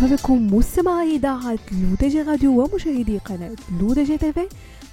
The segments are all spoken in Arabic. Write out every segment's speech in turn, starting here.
بكم مستمعي إذاعة L'ODJ راديو ومشاهدي قناة L'ODJ TV.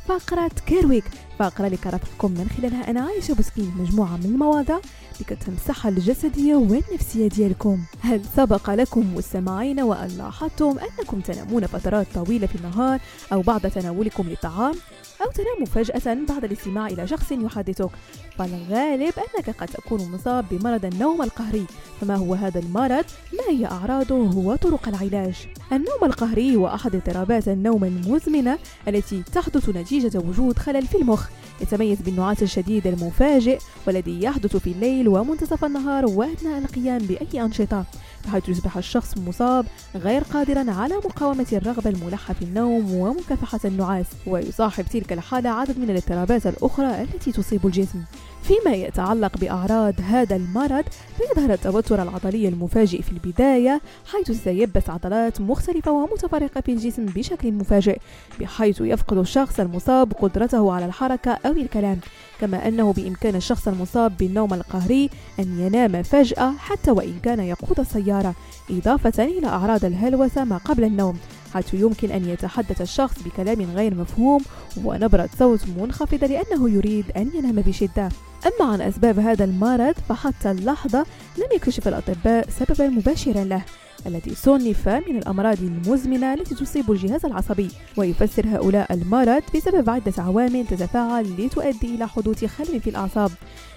فقرة Care Week فقرة اللي كنرافقكم من خلالها أنا عايشة بوسكين مجموعة من المواضيع اللي كتهم الصحة الجسدية والنفسية ديالكم. هل سبق لكم مستمعين وأن لاحظتم أنكم تنامون فترات طويلة في النهار أو بعد تناولكم للطعام؟ أو تنام فجأة بعد الاستماع إلى شخص يحدثك. فالغالب أنك قد تكون مصاب بمرض النوم القهري. فما هو هذا المرض؟ ما هي أعراضه؟ وطرق العلاج؟ النوم القهري هو أحد اضطرابات النوم المزمنة التي تحدث نتيجة وجود خلل في المخ. يتميز بالنعاس الشديد المفاجئ والذي يحدث في الليل ومنتصف النهار وأثناء القيام بأي أنشطة بحيث يصبح الشخص مصاب غير قادرا على مقاومة الرغبة الملحة في النوم ومكافحة النعاس. ويصاحب تلك الحالة عدد من الاضطرابات الأخرى التي تصيب الجسم. فيما يتعلق بأعراض هذا المرض فيظهر التوتر العضلي المفاجئ في البداية حيث تتيبس عضلات مختلفة ومتفرقة في الجسم بشكل مفاجئ بحيث يفقد الشخص المصاب قدرته على الحركة أو الكلام كما أنه بإمكان الشخص المصاب بالنوم القهري أن ينام فجأة حتى وإن كان يقود السيارة إضافة إلى أعراض الهلوسة ما قبل النوم حيث يمكن أن يتحدث الشخص بكلام غير مفهوم ونبرة صوت منخفضة لأنه يريد أن ينام بشدة. أما عن أسباب هذا المرض فحتى اللحظة لم يكتشف الأطباء سببا مباشرا له. التي صنف من الأمراض المزمنة التي تصيب الجهاز العصبي ويفسر هؤلاء المرض بسبب عدة عوامل تتفاعل لتؤدي إلى حدوث خلل في الأعصاب.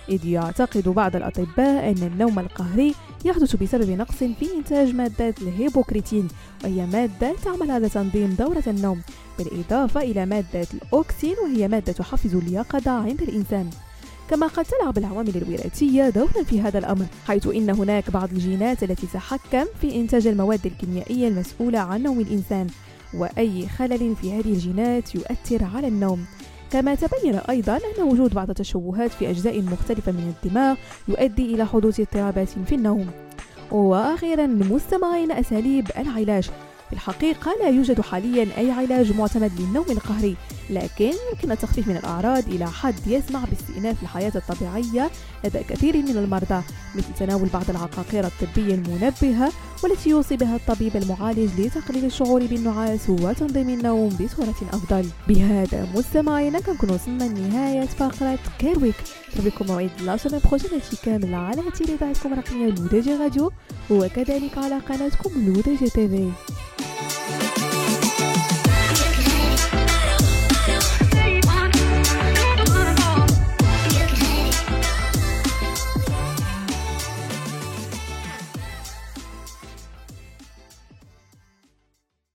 إذ يعتقد بعض الأطباء أن النوم القهري يحدث بسبب نقص في إنتاج مادة الهيبوكريتين وهي مادة تعمل على تنظيم دورة النوم بالإضافة إلى مادة الأوكسين وهي مادة تحفز اليقظة عند الإنسان. كما قد تلعب العوامل الوراثية دورا في هذا الأمر حيث إن هناك بعض الجينات التي تتحكم في إنتاج المواد الكيميائية المسؤولة عن نوم الإنسان وأي خلل في هذه الجينات يؤثر على النوم. كما تبين أيضا أن وجود بعض التشوهات في أجزاء مختلفة من الدماغ يؤدي إلى حدوث اضطرابات في النوم. وأخيرا مستمعين أساليب العلاج. في الحقيقة لا يوجد حاليا أي علاج معتمد للنوم القهري. لكن يمكن التخفيف من الأعراض إلى حد يسمح باستئناف الحياة الطبيعية لدى كثير من المرضى مثل تناول بعض العقاقير الطبية المنبهة والتي يوصي بها الطبيب المعالج لتقليل الشعور بالنعاس وتنظيم النوم بصورة أفضل. بهذا مستمعينا كنكون وصلنا لنهاية فقرة كيرويك. بكم موعد la semaine prochaine كامل على télé الرقمية L'ODJ راديو وكذلك على قناتكم L'ODJ TV.